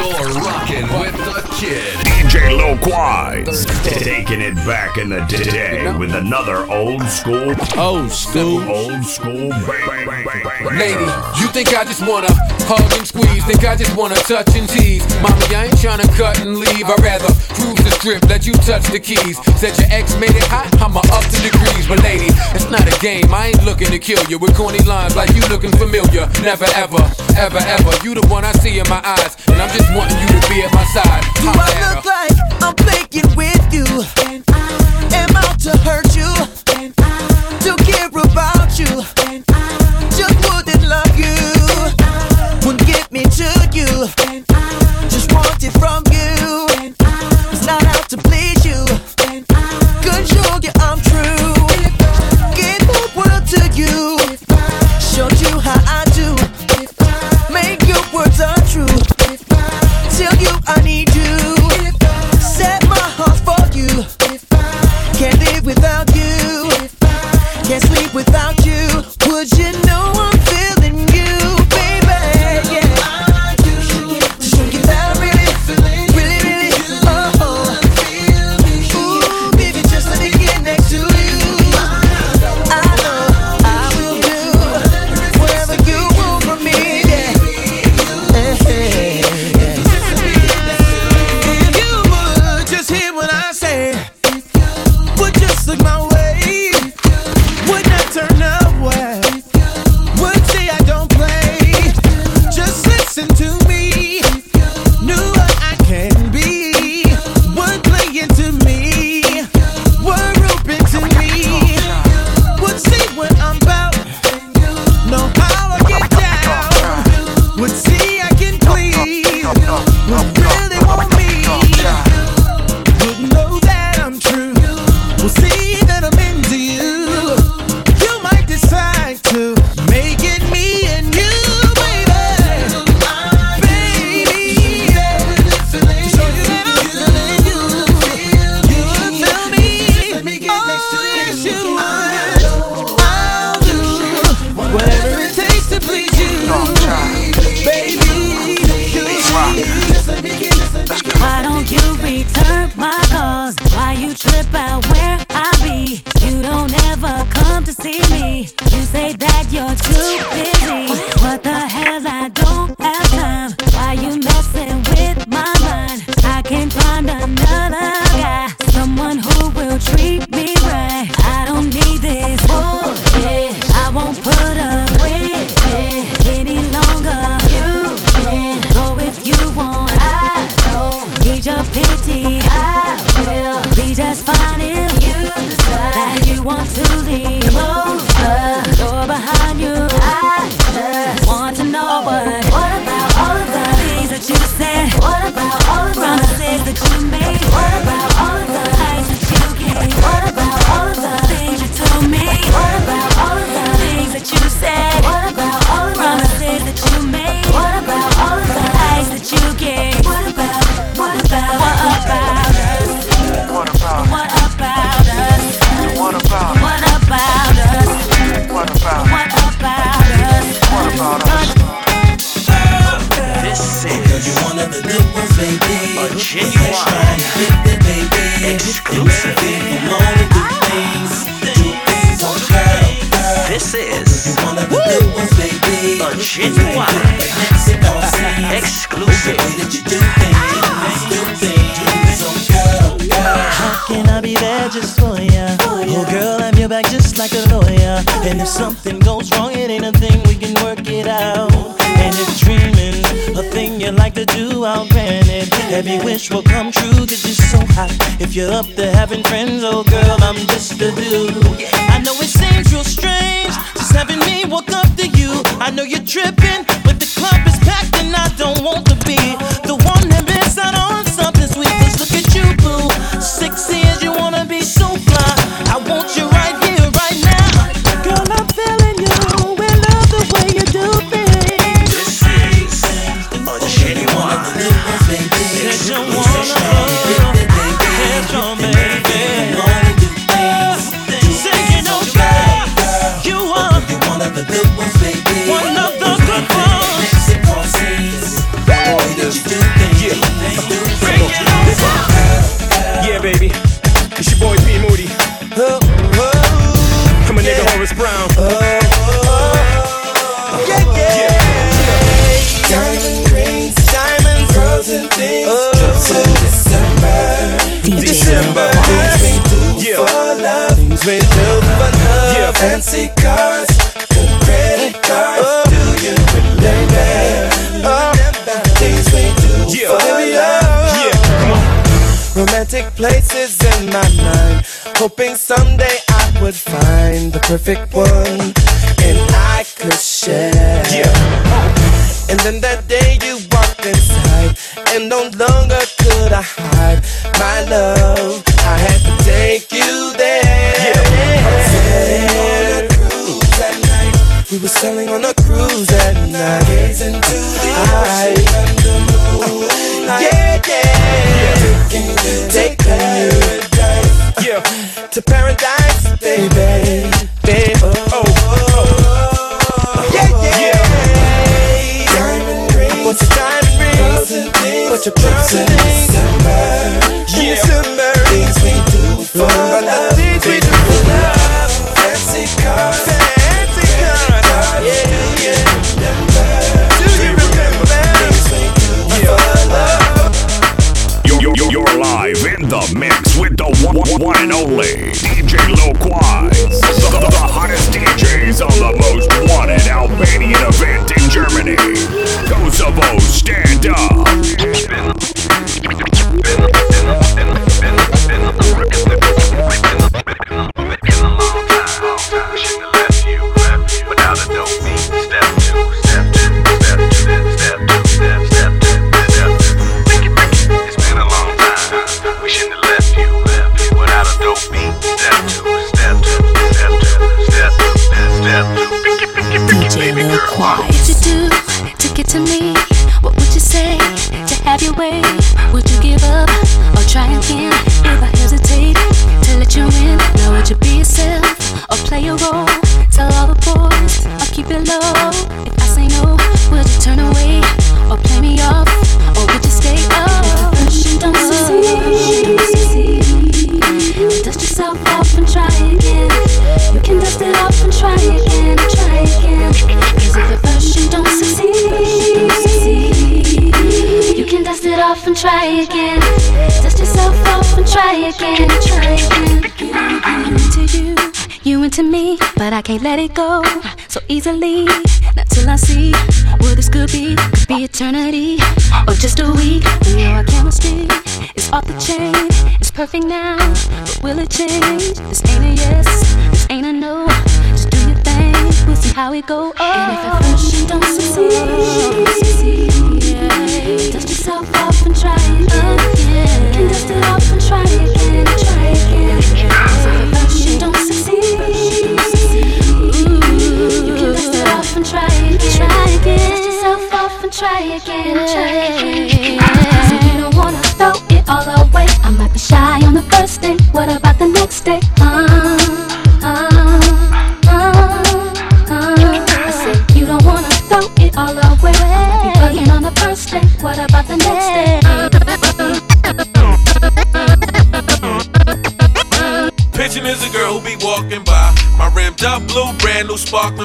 You're rocking with the kid. DJ Loquaz. Taking it back in the day with another old school. Old school. Old school. Bang, bang, bang, Lady, you think I just wanna hug and squeeze? Think I just wanna touch and tease? Mommy, I ain't tryna cut and leave. I'd rather cruise the strip, let you touch the keys. Said your ex made it hot, I'ma up to degrees. But lady, it's not a game. I ain't looking to kill you with corny lines like you looking familiar. Never ever, ever, ever. You the one I see in my eyes, and I'm just wanting you to be at my side. Do I look like I'm playing with you? And I am out to hurt you. And I to care about you. And I just wouldn't love you. Wouldn't get me to you. And I just want it from you. Whatever it takes to please you. Don't try. Baby. Why don't you return my calls? Why you trip out where I be? You don't ever come to see me. You say that you're too busy. you say. you up to having friends, oh girl, I'm just a dude. I know it seems real strange, just having me walk up to you. I know you're tripping. To try again, try again. Cause if at first you in, know what you be yourself or play your role? Tell all the world, i keep it low, i ain't no what you turn away or play me off? Or would you stay up? don't succeed, dust it off and try again. Dust yourself off and try again, try again. I'm into you, you into me, but I can't let it go so easily. Not till I see what this could be. Could be eternity or just a week. We know our chemistry is off the chain. It's perfect now, but will it change? This ain't a yes, this ain't a no. Just do your thing, we'll see how it go. Oh. And if at first you don't succeed, dust yourself off and try again. Can dust it off and try again, try again. You don't succeed, ooh, you can dust it off and try again. Dust yourself off and try again, try again. So you don't wanna throw it all away. I might be shy on the first day. What about the next day? Uh,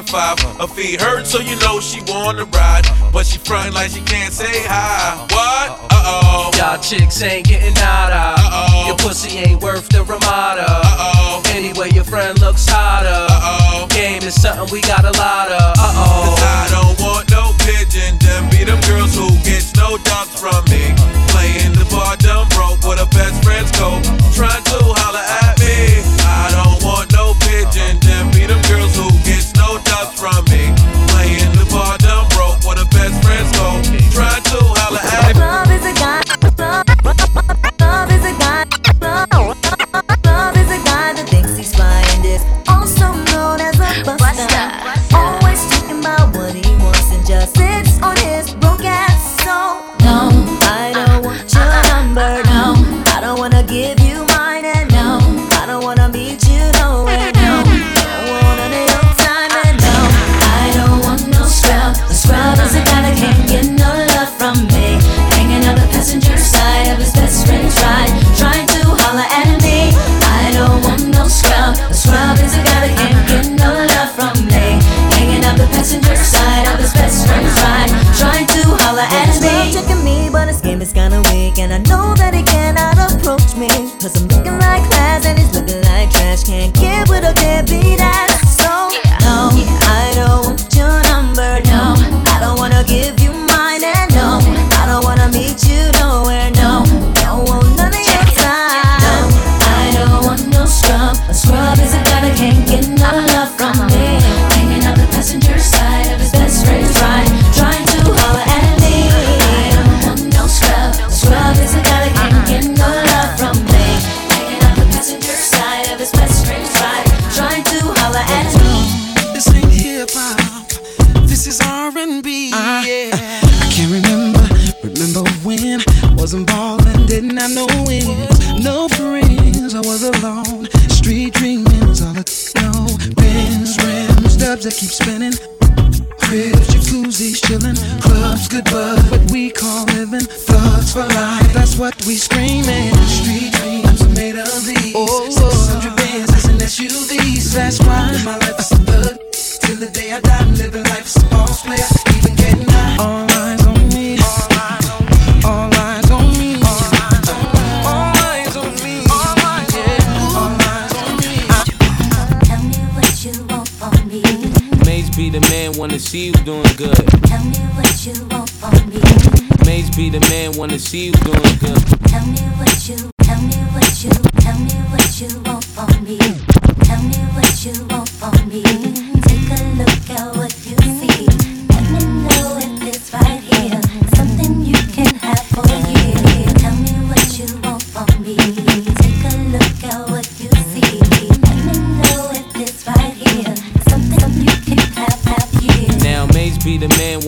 five. Her feet hurt, so you know she wanna ride. But she frontin' like she can't say hi. What? Uh oh. Y'all chicks ain't getting nada. Uh-oh. Your pussy ain't worth the Ramada. And just sits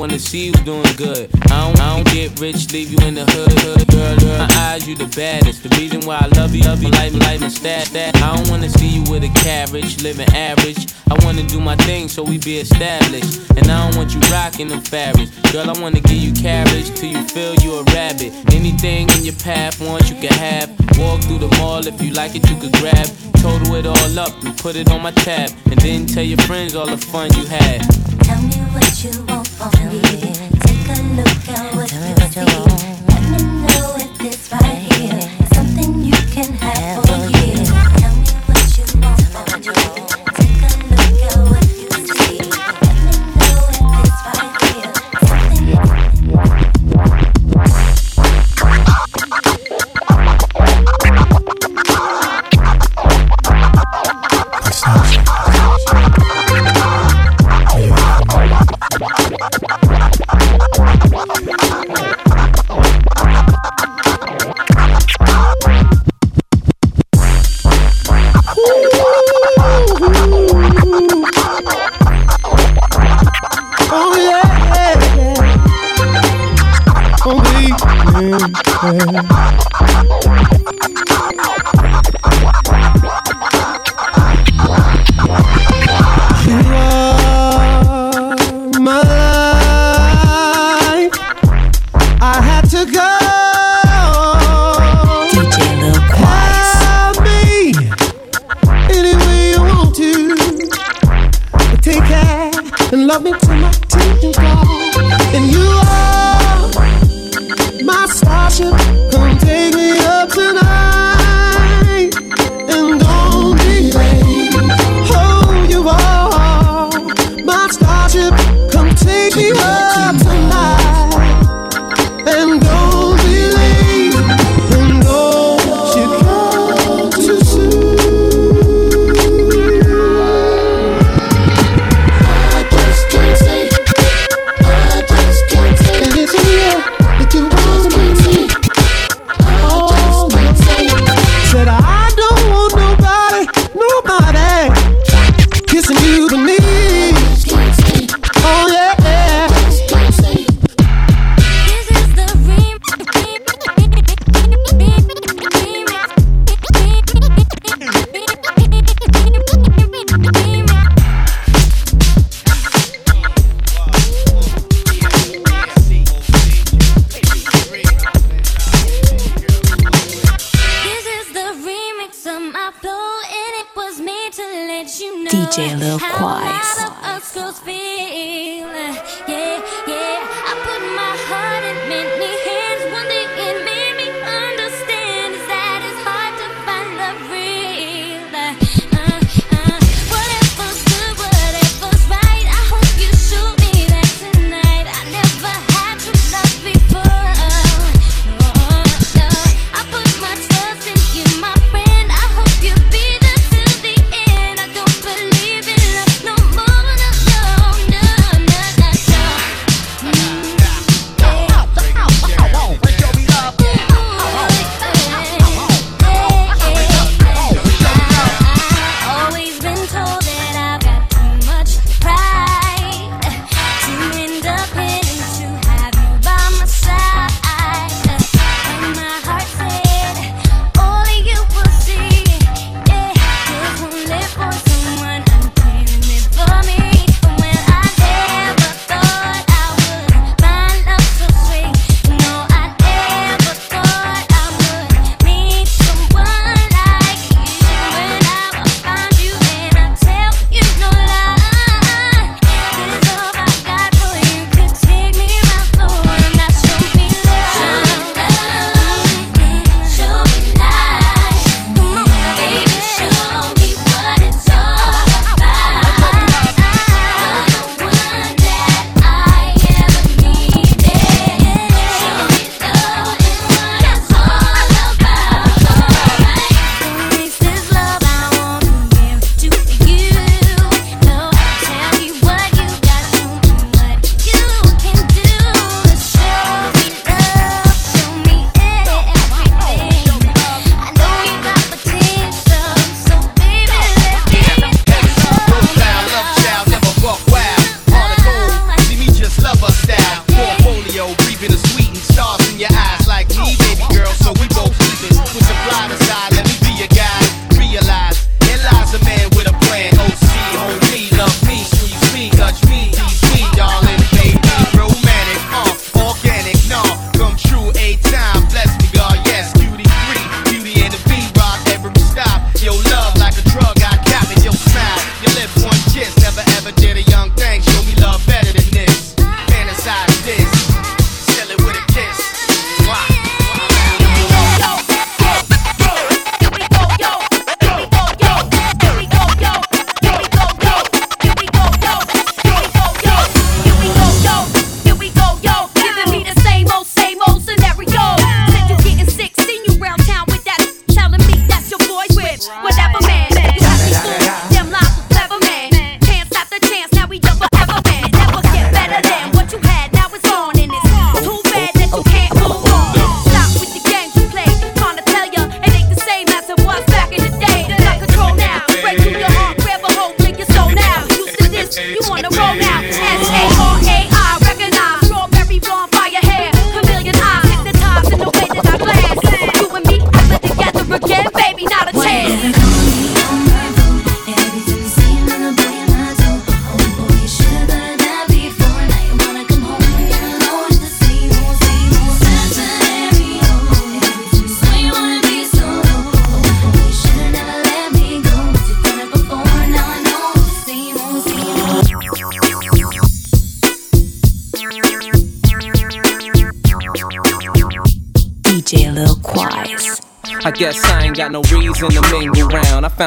wanna see you doing good. I don't, I don't get rich, leave you in the hood. hood girl, girl, my eyes, you the baddest. The reason why I love you, love you like, like my stat, that. I don't wanna see you with a carriage, living average. I wanna do my thing so we be established. And I don't want you rocking them fabrics. Girl, I wanna give you carriage till you feel you a rabbit. Anything in your path, once you can have. Walk through the mall if you like it, you could grab. Total it all up and put it on my tab. And then tell your friends all the fun you had. Let me know if it's right here. Something you can have for you.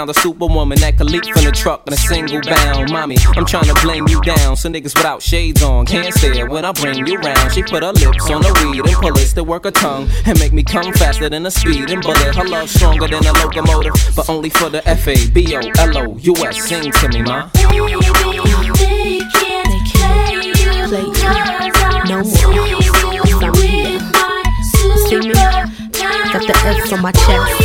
Found a superwoman that could leap from the truck in a single bound. Mommy, I'm trying to blame you down. So niggas without shades on can't stare when I bring you round. She put her lips on the weed and pull it to work her tongue and make me come faster than a speeding bullet. Her love stronger than a locomotive, but only for the F A B O L O U S. Sing to me, ma. No more. I'm here. See me? Got the F on my chest.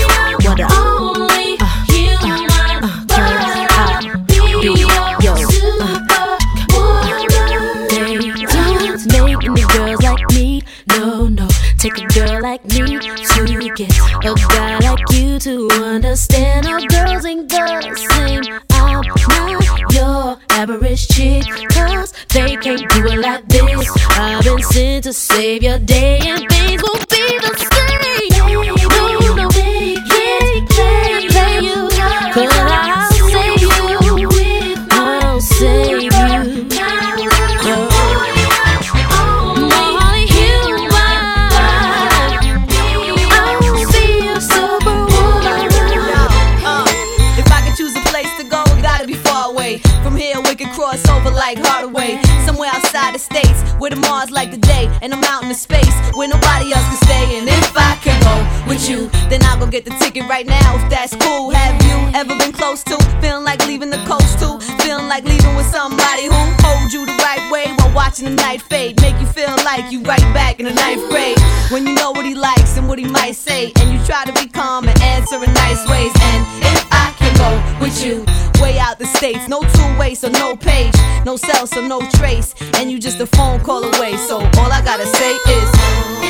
Like leaving the coast too? Feeling like leaving with somebody who hold you the right way while watching the night fade, make you feel like you right back in the ninth grade. When you know what he likes and what he might say, and you try to be calm and answer in nice ways. And if I can go with you, way out the states, no two way, so no page, no cell, so no trace, and you just a phone call away. So all I gotta say is,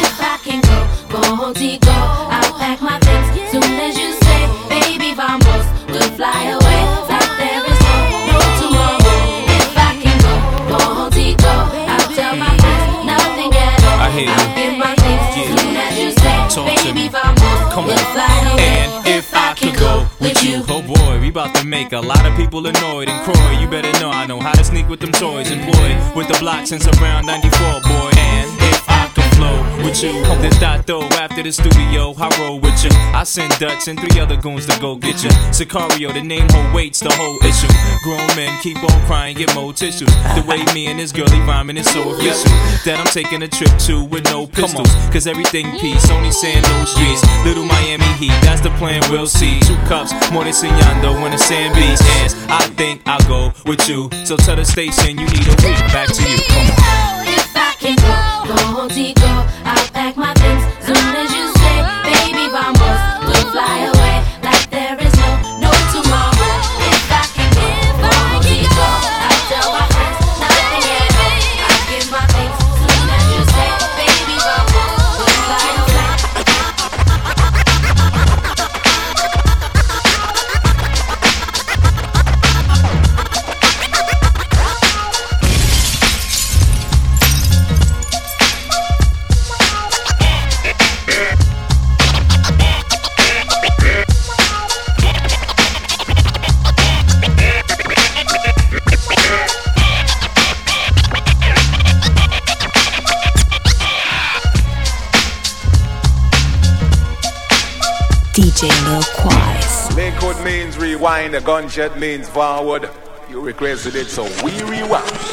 If I can go, go Tico, I'll pack my things soon as you say, baby, vamos, we'll fly away Talk to me. Come on. And if I could go with you, oh boy, we about to make a lot of people annoyed. And Croy, you better know I know how to sneak with them toys. Employed with the blocks since around 94, boy. And with you, then start though after the studio, I roll with you. I send Dutch and three other goons to go get you. Sacario, the name whole waits the whole issue. Grown men keep on crying, get more tissues. The way me and this girlie rhyming is so official that I'm taking a trip to with no pistols. Cause everything peace, only saying no streets. Little Miami Heat, that's the plan, we'll see. Two cups, more than Signando when the sand beats ends. I think I'll go with you. So tell the station you need a week. Back to you, come on. If I can go, go DJ. Lakewood means rewind, the gunshot means forward. You requested it, so we rewind.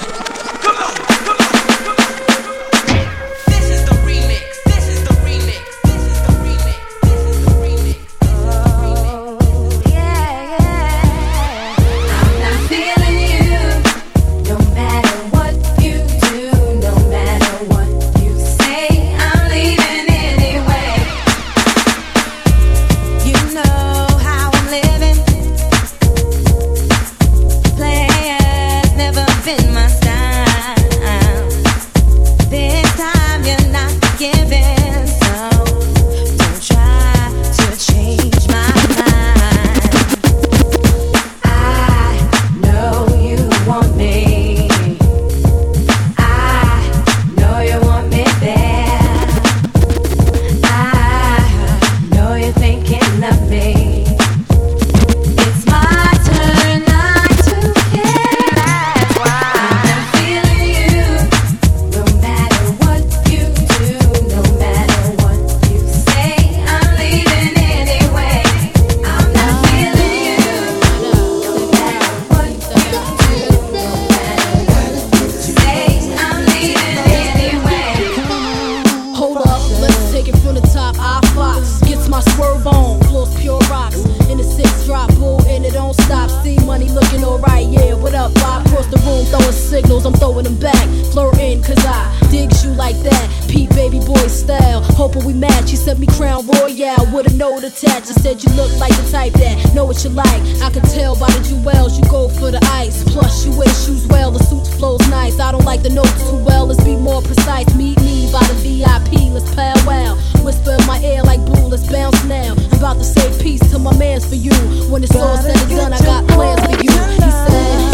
Take it from the top. I Fox gets my swerve on, floors pure rocks. In the six drop, boo, and it don't stop. See money looking alright, yeah. What up? I cross the room, throwing signals, I'm throwing them back. Flirting, cause I digs you like that. Baby boy style, hoping we match. You sent me Crown Royal with a note attached. I said you look like the type that know what you like. I can tell by the jewels, you go for the ice. Plus, you wear shoes well, the suit flows nice. I don't like the notes too well, let's be more precise. Meet me by the VIP, let's powwow. Whisper in my ear like boo, let's bounce now. I'm about to say peace to my mans for you. When it's all said and done, I got plans for you. He said.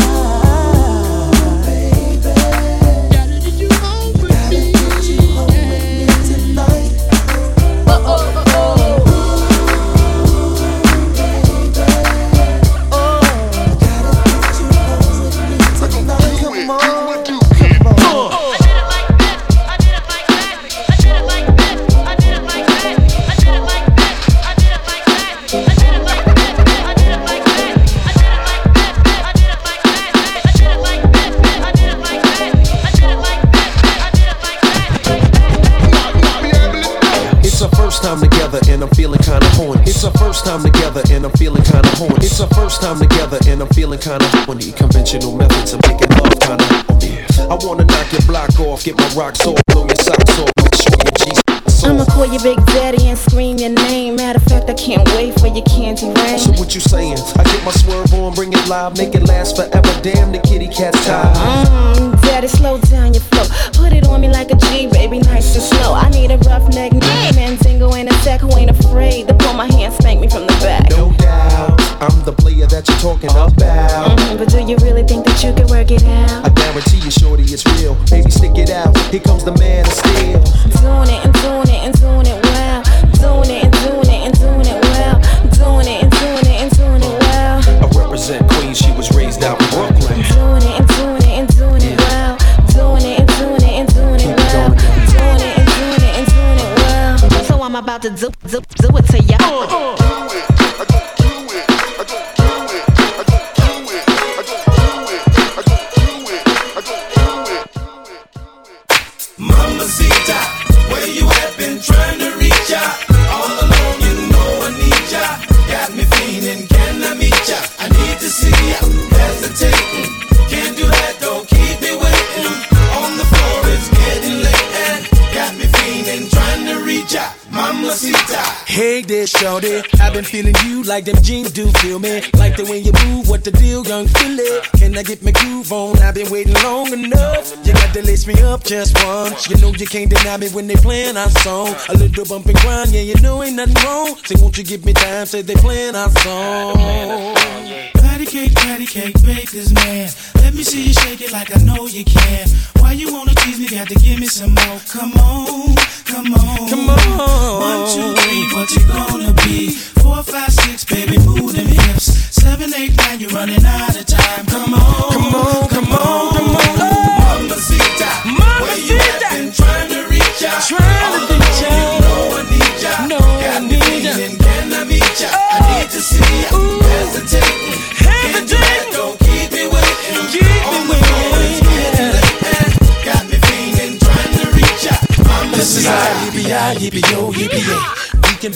Time together and I'm feeling kinda horny. It's our first time together and I'm feeling kinda horny. It's our first time together and I'm feeling kinda horny. Conventional methods of making love kinda horny. I wanna knock your block off, get my rocks off, blow your socks off, sure your G's I'ma call you Big Daddy and scream your name. Matter of fact, I can't wait for your candy rain. So what you saying? I get my swerve on, bring it live, make it last forever. Damn, the kitty cat's tired. Mmm, daddy, slow down your flow. Put it on me like a G, baby, nice and slow. I need a rough neck, man, tingle in a sack who ain't afraid to pull my hand, spank me from the back. No doubt, I'm the player that you're talking about. Mhm, but do you really think that you can work it out? I guarantee you, shorty, it's real. Baby, stick it out. Here comes the man of steel. Doing it and doing it and doing it well. Doing it and doing it and doing it well. Doing it and doing it and doing it well. I represent Queens, she was raised out in Brooklyn. Doing it and doing it and doing it well. Doing it and doing it and doing it well. Doing it and doing it and doing it well. So I'm about to do do do it to ya. Mamacita, where you at? Been trying There, shorty. I've been feeling you like them jeans do feel me. Like the way you move, what the deal, young Philly? Can I get my groove on? I've been waiting long enough. You got to lace me up just once. You know you can't deny me when they playing our song. A little bump and grind, yeah, you know ain't nothing wrong. Say, won't you give me time? Say they playing our song. Patty cake, patty cake, baker's man. Let me see you shake it like I know you can. Why you wanna tease me? Got to give me some more. Come on, come on, come on. One, two, three, what you Four, five, six, baby, move them hips. Seven, eight, nine, you're running out of time. Come on, come on, come on, come on. Come on. Trying to reach out. Oh, you know I need ya. Got me can I ya? I oh. need to see Don't keep me waiting. Got me trying to reach yippee-yah, yippee-yo,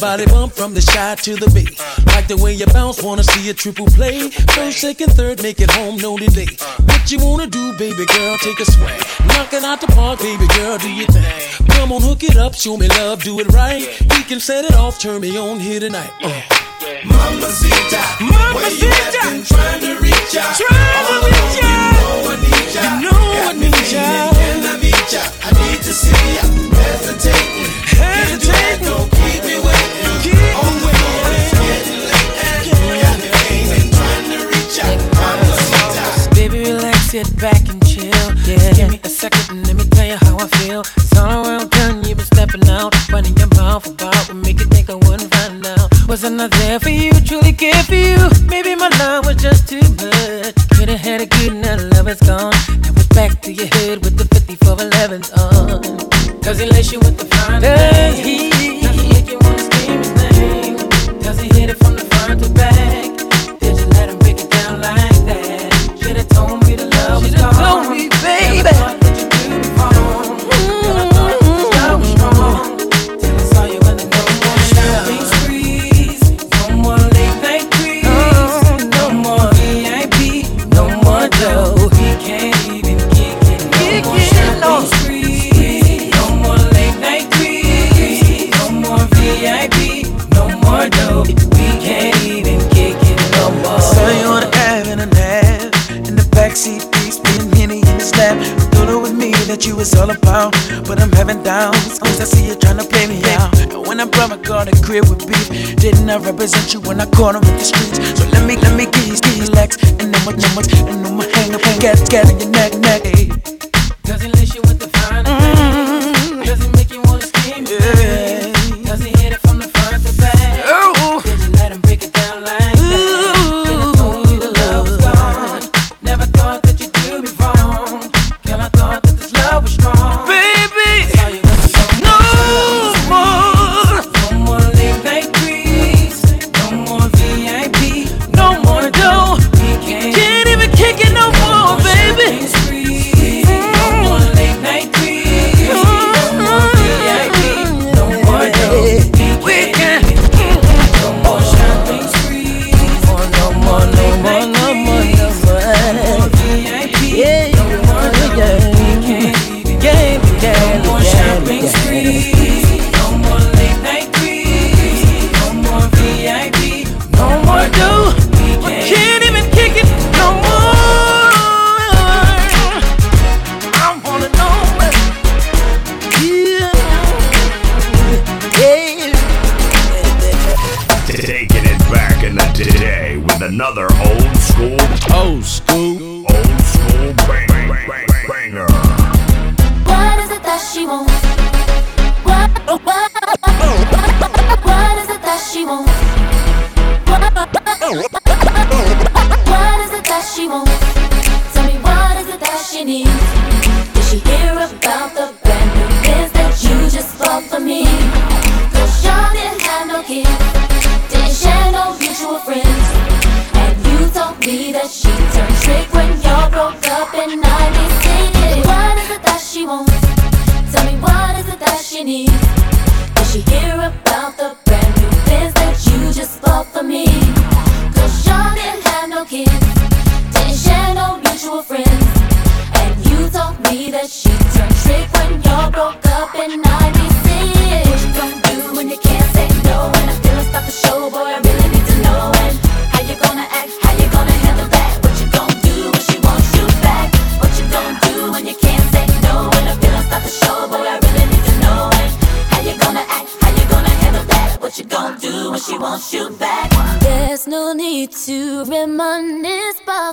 body bump from the shy to the beat. Like the way you bounce, wanna see a triple play. First, second, third, make it home, no delay. What you wanna do, baby girl, take a swing. Knock it out the park, baby girl, do your thing. Come on, hook it up, show me love, do it right. We can set it off, turn me on here tonight. Uh. Mamacita, Mama where you? Been trying to reach ya, trying to reach ya. You know I need ya, you know I need ya. Can I meet ya? sit back and chill. Yeah. Give me a second and let me tell you how I feel. It's all around done, you been stepping out. Running your mouth about what make you think I wouldn't find out. Was I not there for you, truly care for you? Maybe my love was just too much. Could have had a good now love is gone. Now it's back to your head with the 54 11s on. Uh.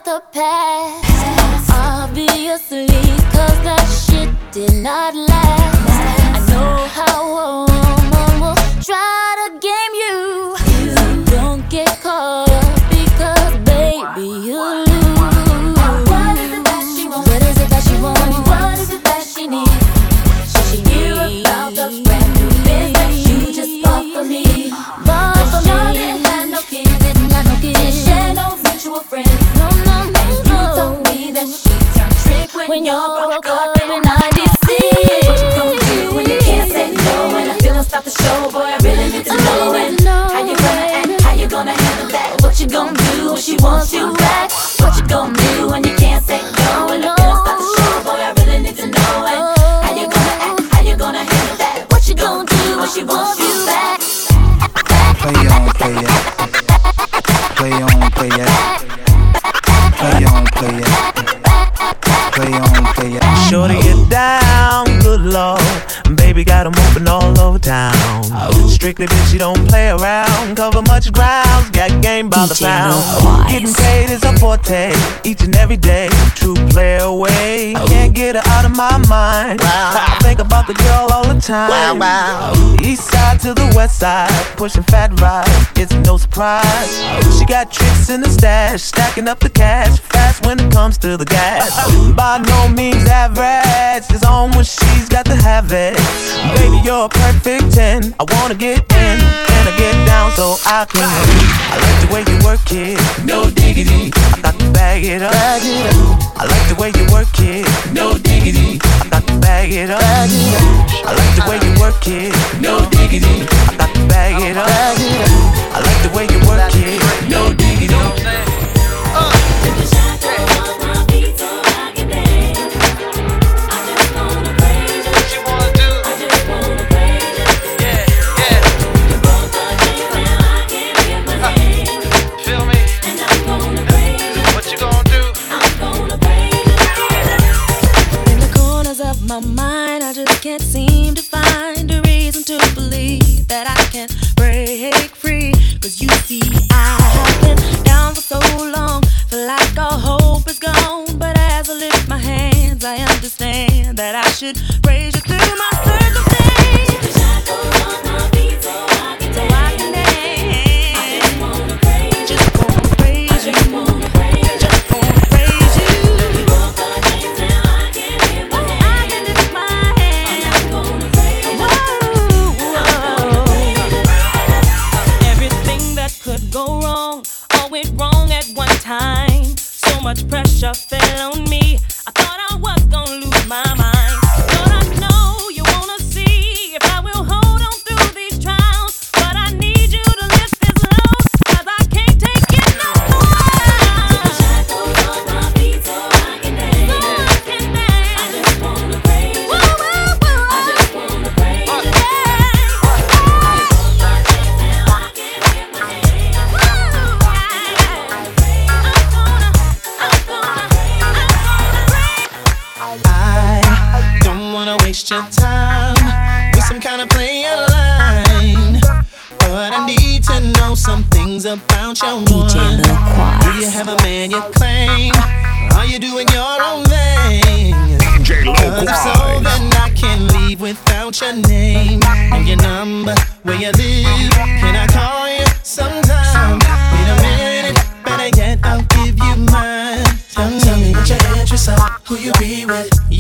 the past. dollars now. Getting paid is a forte, each and every day. True play away, I can't get her out of my mind. I think about the girl all the time. East side to the west side, pushing fat rides. It's no surprise. She got tricks in the stash, stacking up the cash fast when it comes to the gas. By no means average, it's on when she's got to have it Baby, you're a perfect 10. I wanna get in, and I get down so I can. I like the way you work it, no diggity. I got to bag it up. Bag it up. I like the way you work it, no diggity. I got to bag it up. Bag it up. I like the way you work it, no diggity. I got to bag it up. Bag it up. I like the way you work it, no diggity.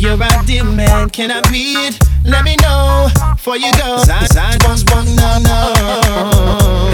You're ideal, man. Can I be it? Let me know before you go. Sign, sign, bones, no, no, no.